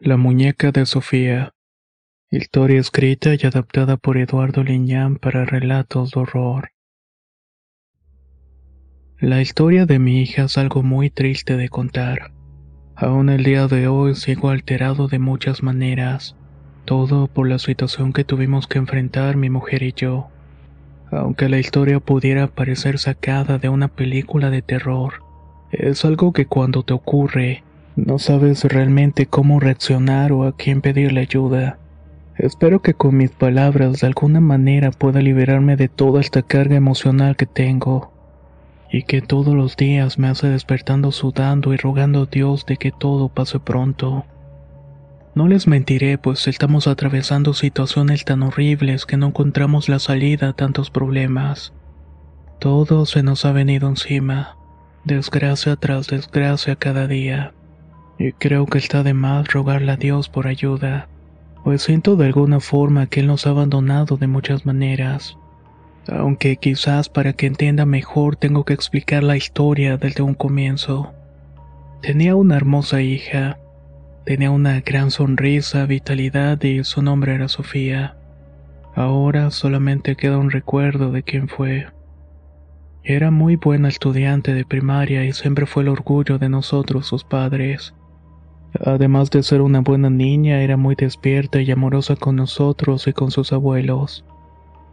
La muñeca de Sofía. Historia escrita y adaptada por Eduardo Liñán para relatos de horror. La historia de mi hija es algo muy triste de contar. Aún el día de hoy sigo alterado de muchas maneras, todo por la situación que tuvimos que enfrentar mi mujer y yo. Aunque la historia pudiera parecer sacada de una película de terror, es algo que cuando te ocurre, no sabes realmente cómo reaccionar o a quién pedirle ayuda. Espero que con mis palabras de alguna manera pueda liberarme de toda esta carga emocional que tengo y que todos los días me hace despertando sudando y rogando a Dios de que todo pase pronto. No les mentiré, pues estamos atravesando situaciones tan horribles que no encontramos la salida a tantos problemas. Todo se nos ha venido encima, desgracia tras desgracia cada día, y creo que está de más rogarle a Dios por ayuda, pues siento de alguna forma que Él nos ha abandonado de muchas maneras aunque quizás para que entienda mejor tengo que explicar la historia desde un comienzo. Tenía una hermosa hija, tenía una gran sonrisa, vitalidad y su nombre era Sofía. Ahora solamente queda un recuerdo de quién fue. Era muy buena estudiante de primaria y siempre fue el orgullo de nosotros sus padres. Además de ser una buena niña, era muy despierta y amorosa con nosotros y con sus abuelos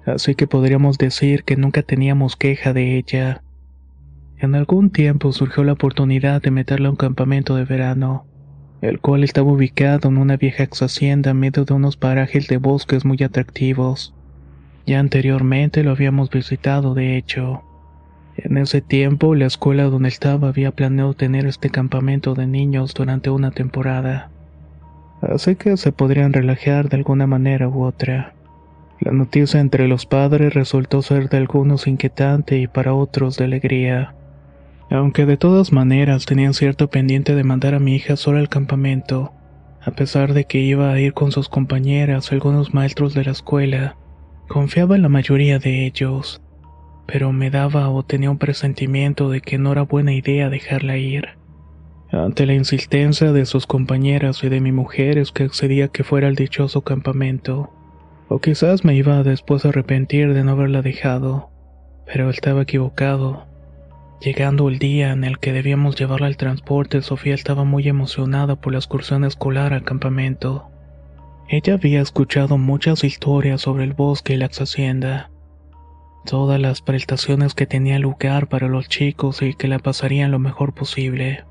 así que podríamos decir que nunca teníamos queja de ella. En algún tiempo surgió la oportunidad de meterla a un campamento de verano, el cual estaba ubicado en una vieja ex hacienda en medio de unos parajes de bosques muy atractivos. Ya anteriormente lo habíamos visitado, de hecho. En ese tiempo, la escuela donde estaba había planeado tener este campamento de niños durante una temporada. Así que se podrían relajar de alguna manera u otra. La noticia entre los padres resultó ser de algunos inquietante y para otros de alegría. Aunque de todas maneras tenían cierto pendiente de mandar a mi hija sola al campamento, a pesar de que iba a ir con sus compañeras algunos maestros de la escuela, confiaba en la mayoría de ellos, pero me daba o tenía un presentimiento de que no era buena idea dejarla ir. Ante la insistencia de sus compañeras y de mi mujer es que accedía que fuera al dichoso campamento. O quizás me iba después a arrepentir de no haberla dejado, pero estaba equivocado. Llegando el día en el que debíamos llevarla al transporte, Sofía estaba muy emocionada por la excursión escolar al campamento. Ella había escuchado muchas historias sobre el bosque y la hacienda. Todas las prestaciones que tenía lugar para los chicos y que la pasarían lo mejor posible.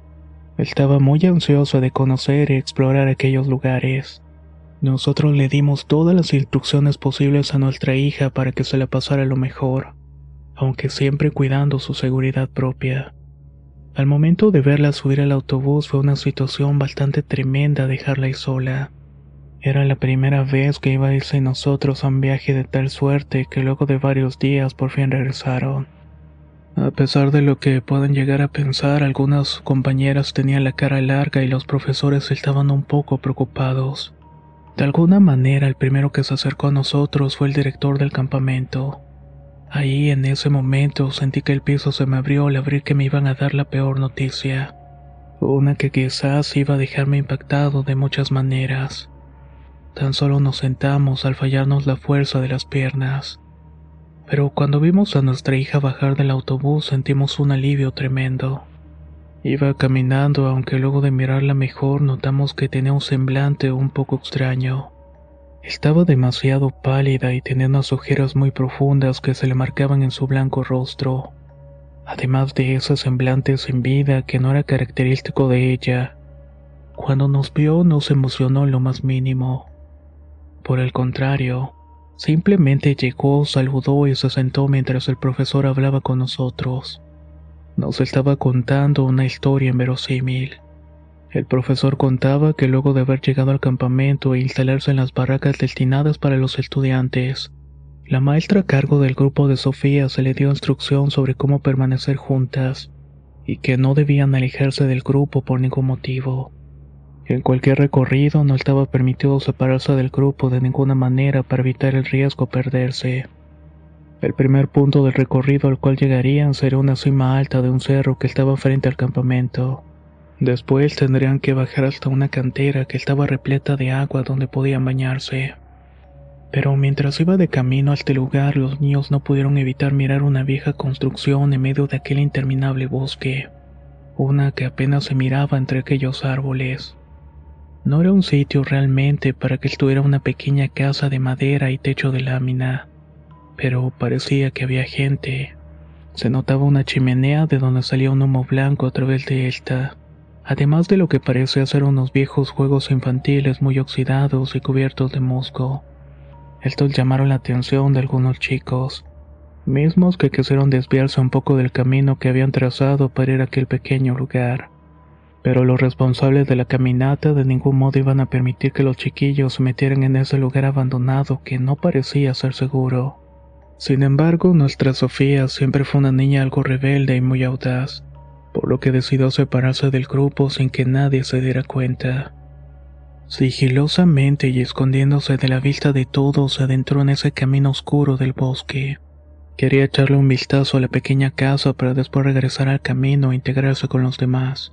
Estaba muy ansiosa de conocer y explorar aquellos lugares. Nosotros le dimos todas las instrucciones posibles a nuestra hija para que se la pasara lo mejor, aunque siempre cuidando su seguridad propia. Al momento de verla subir al autobús fue una situación bastante tremenda dejarla ahí sola. Era la primera vez que iba a irse nosotros a un viaje de tal suerte que luego de varios días por fin regresaron. A pesar de lo que puedan llegar a pensar, algunas compañeras tenían la cara larga y los profesores estaban un poco preocupados. De alguna manera el primero que se acercó a nosotros fue el director del campamento. Ahí en ese momento sentí que el piso se me abrió al abrir que me iban a dar la peor noticia. Una que quizás iba a dejarme impactado de muchas maneras. Tan solo nos sentamos al fallarnos la fuerza de las piernas. Pero cuando vimos a nuestra hija bajar del autobús sentimos un alivio tremendo. Iba caminando, aunque luego de mirarla mejor notamos que tenía un semblante un poco extraño. Estaba demasiado pálida y tenía unas ojeras muy profundas que se le marcaban en su blanco rostro. Además de ese semblante sin vida que no era característico de ella. Cuando nos vio no se emocionó lo más mínimo. Por el contrario, simplemente llegó, saludó y se sentó mientras el profesor hablaba con nosotros. Nos estaba contando una historia inverosímil. El profesor contaba que luego de haber llegado al campamento e instalarse en las barracas destinadas para los estudiantes, la maestra a cargo del grupo de Sofía se le dio instrucción sobre cómo permanecer juntas y que no debían alejarse del grupo por ningún motivo. En cualquier recorrido no estaba permitido separarse del grupo de ninguna manera para evitar el riesgo de perderse. El primer punto del recorrido al cual llegarían sería una cima alta de un cerro que estaba frente al campamento. Después tendrían que bajar hasta una cantera que estaba repleta de agua donde podían bañarse. Pero mientras iba de camino a este lugar, los niños no pudieron evitar mirar una vieja construcción en medio de aquel interminable bosque, una que apenas se miraba entre aquellos árboles. No era un sitio realmente para que estuviera una pequeña casa de madera y techo de lámina, pero parecía que había gente. Se notaba una chimenea de donde salía un humo blanco a través de esta, además de lo que parecía ser unos viejos juegos infantiles muy oxidados y cubiertos de musgo. Estos llamaron la atención de algunos chicos, mismos que quisieron desviarse un poco del camino que habían trazado para ir a aquel pequeño lugar. Pero los responsables de la caminata de ningún modo iban a permitir que los chiquillos se metieran en ese lugar abandonado que no parecía ser seguro. Sin embargo, nuestra Sofía siempre fue una niña algo rebelde y muy audaz, por lo que decidió separarse del grupo sin que nadie se diera cuenta. Sigilosamente y escondiéndose de la vista de todos, se adentró en ese camino oscuro del bosque. Quería echarle un vistazo a la pequeña casa para después regresar al camino e integrarse con los demás.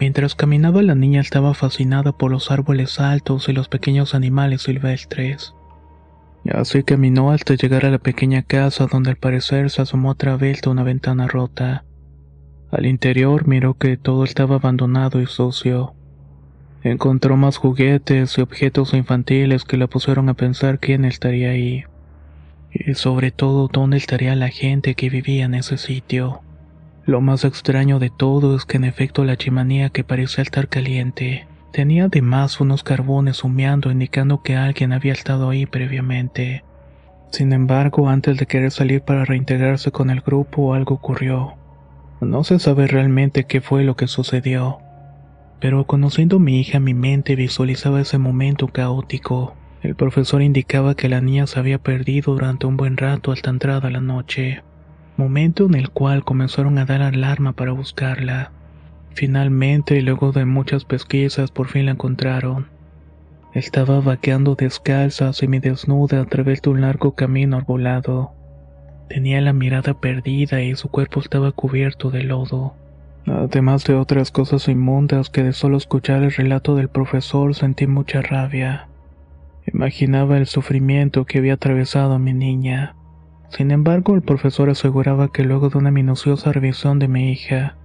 Mientras caminaba la niña estaba fascinada por los árboles altos y los pequeños animales silvestres. Así caminó hasta llegar a la pequeña casa donde al parecer se asomó otra vez de una ventana rota. Al interior miró que todo estaba abandonado y sucio. Encontró más juguetes y objetos infantiles que la pusieron a pensar quién estaría ahí. Y sobre todo dónde estaría la gente que vivía en ese sitio. Lo más extraño de todo es que en efecto la chimenea que parecía estar caliente tenía además unos carbones humeando indicando que alguien había estado ahí previamente. Sin embargo, antes de querer salir para reintegrarse con el grupo, algo ocurrió. No se sabe realmente qué fue lo que sucedió, pero conociendo a mi hija mi mente visualizaba ese momento caótico. El profesor indicaba que la niña se había perdido durante un buen rato hasta entrada la noche momento en el cual comenzaron a dar alarma para buscarla. Finalmente, luego de muchas pesquisas, por fin la encontraron. Estaba vaqueando descalza, desnuda a través de un largo camino arbolado. Tenía la mirada perdida y su cuerpo estaba cubierto de lodo. Además de otras cosas inmundas que de solo escuchar el relato del profesor sentí mucha rabia. Imaginaba el sufrimiento que había atravesado a mi niña. Sin embargo, el profesor aseguraba que luego de una minuciosa revisión de mi hija,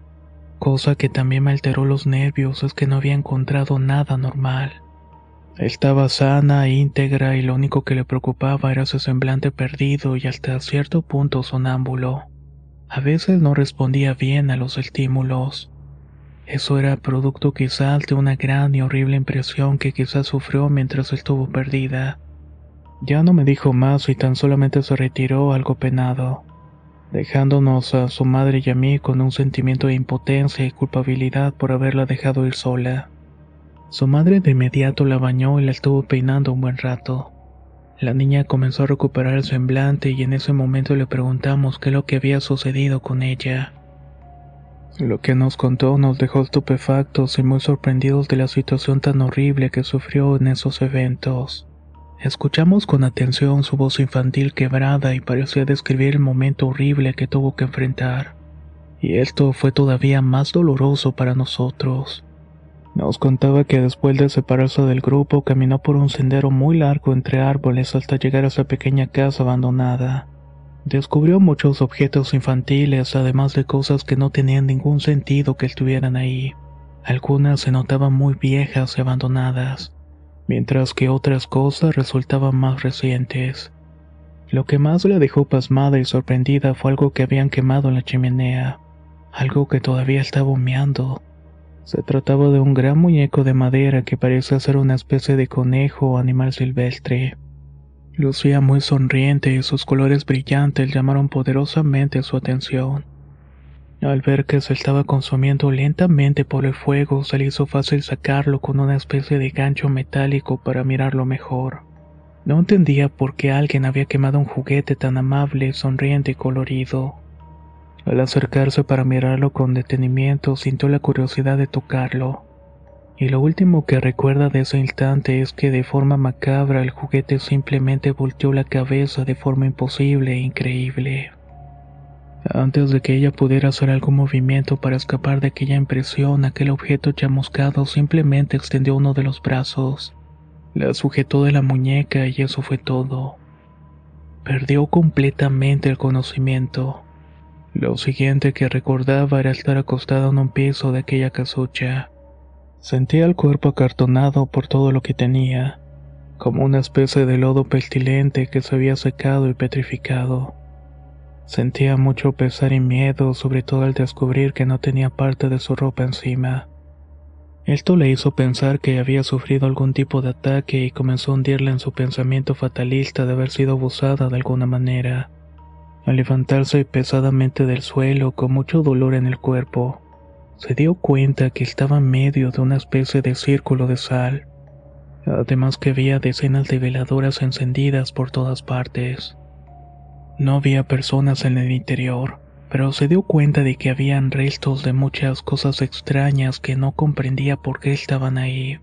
cosa que también me alteró los nervios, es que no había encontrado nada normal. Estaba sana, íntegra y lo único que le preocupaba era su semblante perdido y hasta cierto punto sonámbulo. A veces no respondía bien a los estímulos. Eso era producto quizás de una gran y horrible impresión que quizás sufrió mientras estuvo perdida. Ya no me dijo más y tan solamente se retiró algo penado, dejándonos a su madre y a mí con un sentimiento de impotencia y culpabilidad por haberla dejado ir sola. Su madre de inmediato la bañó y la estuvo peinando un buen rato. La niña comenzó a recuperar el semblante y en ese momento le preguntamos qué es lo que había sucedido con ella. Lo que nos contó nos dejó estupefactos y muy sorprendidos de la situación tan horrible que sufrió en esos eventos. Escuchamos con atención su voz infantil quebrada y parecía describir el momento horrible que tuvo que enfrentar. Y esto fue todavía más doloroso para nosotros. Nos contaba que después de separarse del grupo caminó por un sendero muy largo entre árboles hasta llegar a esa pequeña casa abandonada. Descubrió muchos objetos infantiles, además de cosas que no tenían ningún sentido que estuvieran ahí. Algunas se notaban muy viejas y abandonadas, mientras que otras cosas resultaban más recientes. Lo que más la dejó pasmada y sorprendida fue algo que habían quemado en la chimenea, algo que todavía estaba humeando. Se trataba de un gran muñeco de madera que parecía ser una especie de conejo o animal silvestre. Lucía muy sonriente y sus colores brillantes llamaron poderosamente su atención. Al ver que se estaba consumiendo lentamente por el fuego, se le hizo fácil sacarlo con una especie de gancho metálico para mirarlo mejor. No entendía por qué alguien había quemado un juguete tan amable, sonriente y colorido. Al acercarse para mirarlo con detenimiento, sintió la curiosidad de tocarlo. Y lo último que recuerda de ese instante es que de forma macabra el juguete simplemente volteó la cabeza de forma imposible e increíble. Antes de que ella pudiera hacer algún movimiento para escapar de aquella impresión, aquel objeto chamuscado simplemente extendió uno de los brazos, la sujetó de la muñeca y eso fue todo. Perdió completamente el conocimiento. Lo siguiente que recordaba era estar acostada en un piso de aquella casucha. Sentía el cuerpo acartonado por todo lo que tenía, como una especie de lodo pestilente que se había secado y petrificado. Sentía mucho pesar y miedo, sobre todo al descubrir que no tenía parte de su ropa encima. Esto le hizo pensar que había sufrido algún tipo de ataque y comenzó a hundirla en su pensamiento fatalista de haber sido abusada de alguna manera. Al levantarse pesadamente del suelo con mucho dolor en el cuerpo, se dio cuenta que estaba en medio de una especie de círculo de sal, además que había decenas de veladoras encendidas por todas partes. No había personas en el interior, pero se dio cuenta de que habían restos de muchas cosas extrañas que no comprendía por qué estaban ahí.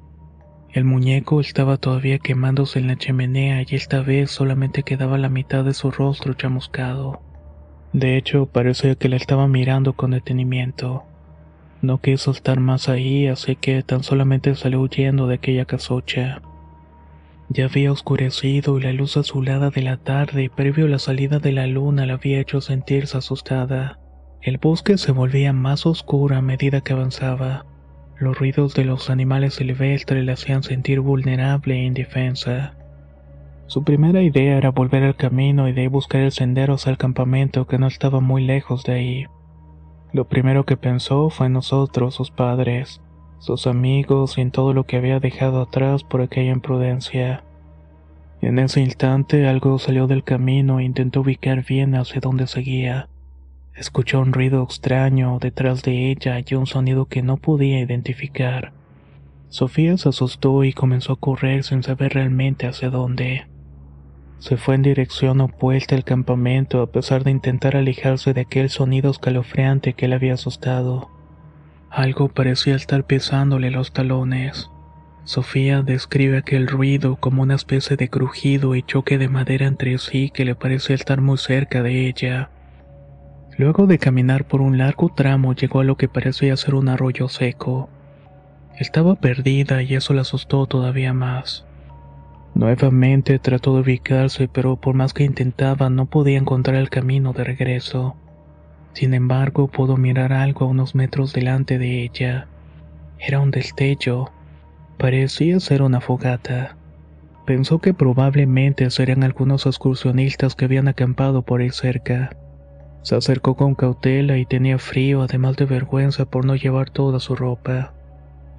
El muñeco estaba todavía quemándose en la chimenea y esta vez solamente quedaba la mitad de su rostro chamuscado. De hecho, parecía que la estaba mirando con detenimiento. No quiso estar más ahí, así que tan solamente salió huyendo de aquella casocha. Ya había oscurecido y la luz azulada de la tarde, previo a la salida de la luna, la había hecho sentirse asustada. El bosque se volvía más oscuro a medida que avanzaba. Los ruidos de los animales silvestres le hacían sentir vulnerable e indefensa. Su primera idea era volver al camino y de ahí buscar el sendero hacia el campamento que no estaba muy lejos de ahí. Lo primero que pensó fue en nosotros, sus padres, sus amigos y en todo lo que había dejado atrás por aquella imprudencia. En ese instante algo salió del camino e intentó ubicar bien hacia dónde seguía. Escuchó un ruido extraño detrás de ella y un sonido que no podía identificar. Sofía se asustó y comenzó a correr sin saber realmente hacia dónde. Se fue en dirección opuesta al campamento a pesar de intentar alejarse de aquel sonido escalofriante que le había asustado. Algo parecía estar pisándole los talones. Sofía describe aquel ruido como una especie de crujido y choque de madera entre sí que le parecía estar muy cerca de ella. Luego de caminar por un largo tramo llegó a lo que parecía ser un arroyo seco. Estaba perdida y eso la asustó todavía más. Nuevamente trató de ubicarse, pero por más que intentaba no podía encontrar el camino de regreso. Sin embargo, pudo mirar algo a unos metros delante de ella. Era un destello. Parecía ser una fogata. Pensó que probablemente serían algunos excursionistas que habían acampado por ahí cerca. Se acercó con cautela y tenía frío, además de vergüenza por no llevar toda su ropa.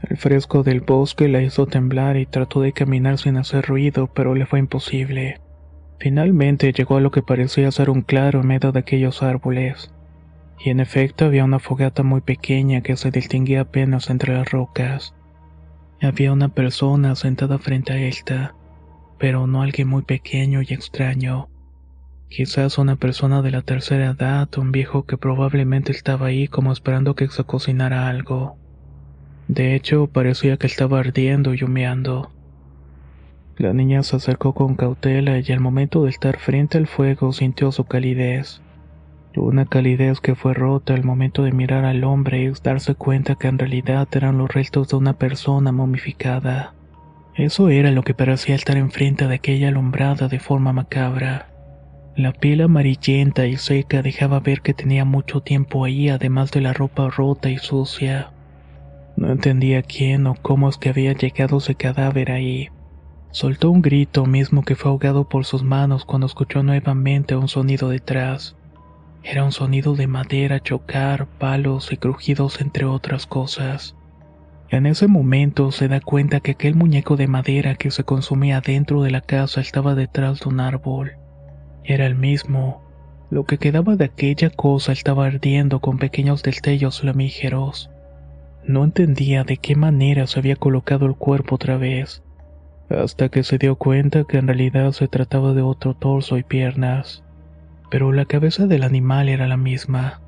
El fresco del bosque la hizo temblar y trató de caminar sin hacer ruido, pero le fue imposible. Finalmente llegó a lo que parecía ser un claro en medio de aquellos árboles. Y en efecto había una fogata muy pequeña que se distinguía apenas entre las rocas. Había una persona sentada frente a esta, pero no alguien muy pequeño y extraño. Quizás una persona de la tercera edad, un viejo que probablemente estaba ahí como esperando que se cocinara algo. De hecho, parecía que estaba ardiendo y humeando. La niña se acercó con cautela y al momento de estar frente al fuego sintió su calidez. Una calidez que fue rota al momento de mirar al hombre y darse cuenta que en realidad eran los restos de una persona momificada. Eso era lo que parecía estar enfrente de aquella alumbrada de forma macabra. La piel amarillenta y seca dejaba ver que tenía mucho tiempo ahí además de la ropa rota y sucia. No entendía quién o cómo es que había llegado ese cadáver ahí. Soltó un grito mismo que fue ahogado por sus manos cuando escuchó nuevamente un sonido detrás. Era un sonido de madera chocar, palos y crujidos entre otras cosas. En ese momento se da cuenta que aquel muñeco de madera que se consumía dentro de la casa estaba detrás de un árbol. Era el mismo. Lo que quedaba de aquella cosa estaba ardiendo con pequeños destellos flamígeros. No entendía de qué manera se había colocado el cuerpo otra vez, hasta que se dio cuenta que en realidad se trataba de otro torso y piernas pero la cabeza del animal era la misma.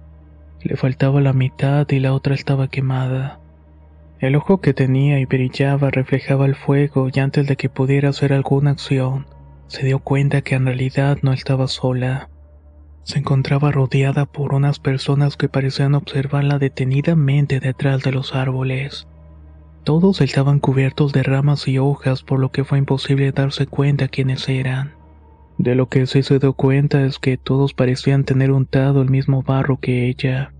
Le faltaba la mitad y la otra estaba quemada. El ojo que tenía y brillaba reflejaba el fuego y antes de que pudiera hacer alguna acción, se dio cuenta que en realidad no estaba sola. Se encontraba rodeada por unas personas que parecían observarla detenidamente detrás de los árboles. Todos estaban cubiertos de ramas y hojas por lo que fue imposible darse cuenta quiénes eran. De lo que sí se dio cuenta es que todos parecían tener untado el mismo barro que ella.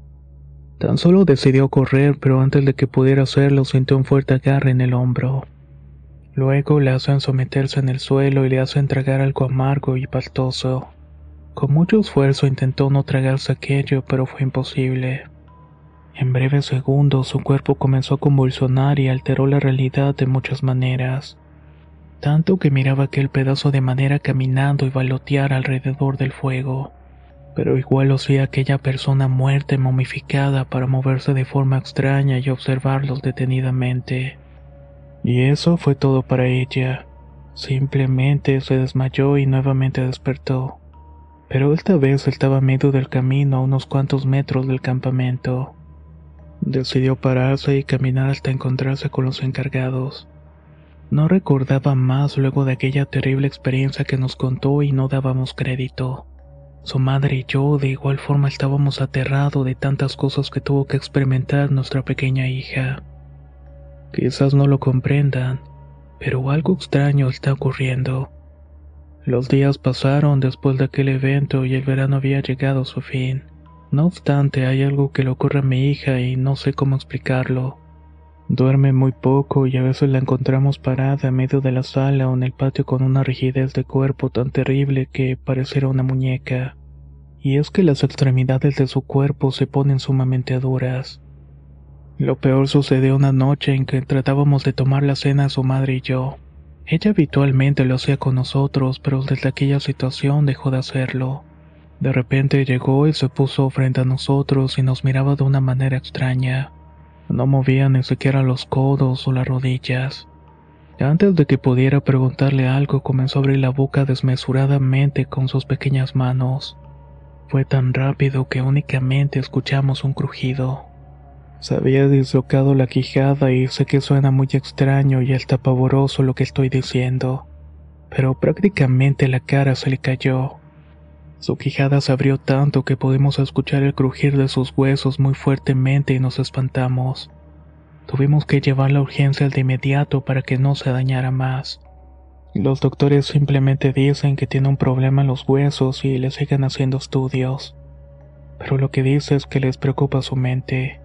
Tan solo decidió correr, pero antes de que pudiera hacerlo sintió un fuerte agarre en el hombro. Luego le hacen someterse en el suelo y le hacen tragar algo amargo y pastoso. Con mucho esfuerzo intentó no tragarse aquello, pero fue imposible. En breves segundos su cuerpo comenzó a convulsionar y alteró la realidad de muchas maneras tanto que miraba aquel pedazo de madera caminando y balotear alrededor del fuego. Pero igual hacía aquella persona muerta y momificada para moverse de forma extraña y observarlos detenidamente. Y eso fue todo para ella. Simplemente se desmayó y nuevamente despertó. Pero esta vez estaba a medio del camino a unos cuantos metros del campamento. Decidió pararse y caminar hasta encontrarse con los encargados. No recordaba más luego de aquella terrible experiencia que nos contó y no dábamos crédito. Su madre y yo de igual forma estábamos aterrados de tantas cosas que tuvo que experimentar nuestra pequeña hija. Quizás no lo comprendan, pero algo extraño está ocurriendo. Los días pasaron después de aquel evento y el verano había llegado a su fin. No obstante, hay algo que le ocurre a mi hija y no sé cómo explicarlo. Duerme muy poco y a veces la encontramos parada en medio de la sala o en el patio con una rigidez de cuerpo tan terrible que pareciera una muñeca. Y es que las extremidades de su cuerpo se ponen sumamente duras. Lo peor sucedió una noche en que tratábamos de tomar la cena su madre y yo. Ella habitualmente lo hacía con nosotros, pero desde aquella situación dejó de hacerlo. De repente llegó y se puso frente a nosotros y nos miraba de una manera extraña. No movía ni siquiera los codos o las rodillas. Antes de que pudiera preguntarle algo, comenzó a abrir la boca desmesuradamente con sus pequeñas manos. Fue tan rápido que únicamente escuchamos un crujido. Se había dislocado la quijada y sé que suena muy extraño y hasta pavoroso lo que estoy diciendo, pero prácticamente la cara se le cayó. Su quijada se abrió tanto que pudimos escuchar el crujir de sus huesos muy fuertemente y nos espantamos. Tuvimos que llevarla a urgencia de inmediato para que no se dañara más. Los doctores simplemente dicen que tiene un problema en los huesos y le siguen haciendo estudios. Pero lo que dice es que les preocupa su mente.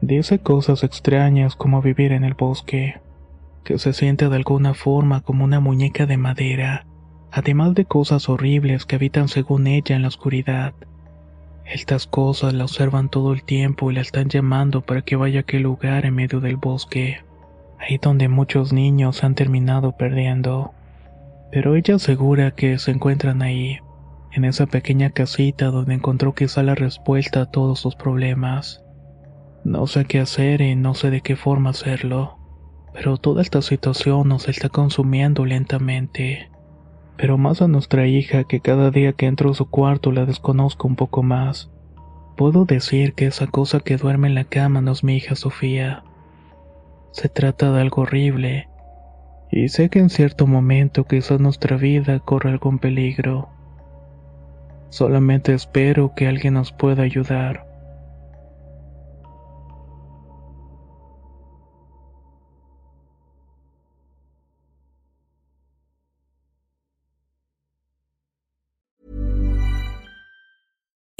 Dice cosas extrañas como vivir en el bosque, que se siente de alguna forma como una muñeca de madera además de cosas horribles que habitan según ella en la oscuridad. Estas cosas la observan todo el tiempo y la están llamando para que vaya a aquel lugar en medio del bosque, ahí donde muchos niños han terminado perdiendo. Pero ella asegura que se encuentran ahí, en esa pequeña casita donde encontró quizá la respuesta a todos sus problemas. No sé qué hacer y no sé de qué forma hacerlo, pero toda esta situación nos está consumiendo lentamente. Pero más a nuestra hija que cada día que entro a su cuarto la desconozco un poco más. Puedo decir que esa cosa que duerme en la cama no es mi hija Sofía. Se trata de algo horrible, y sé que en cierto momento quizás nuestra vida corre algún peligro. Solamente espero que alguien nos pueda ayudar.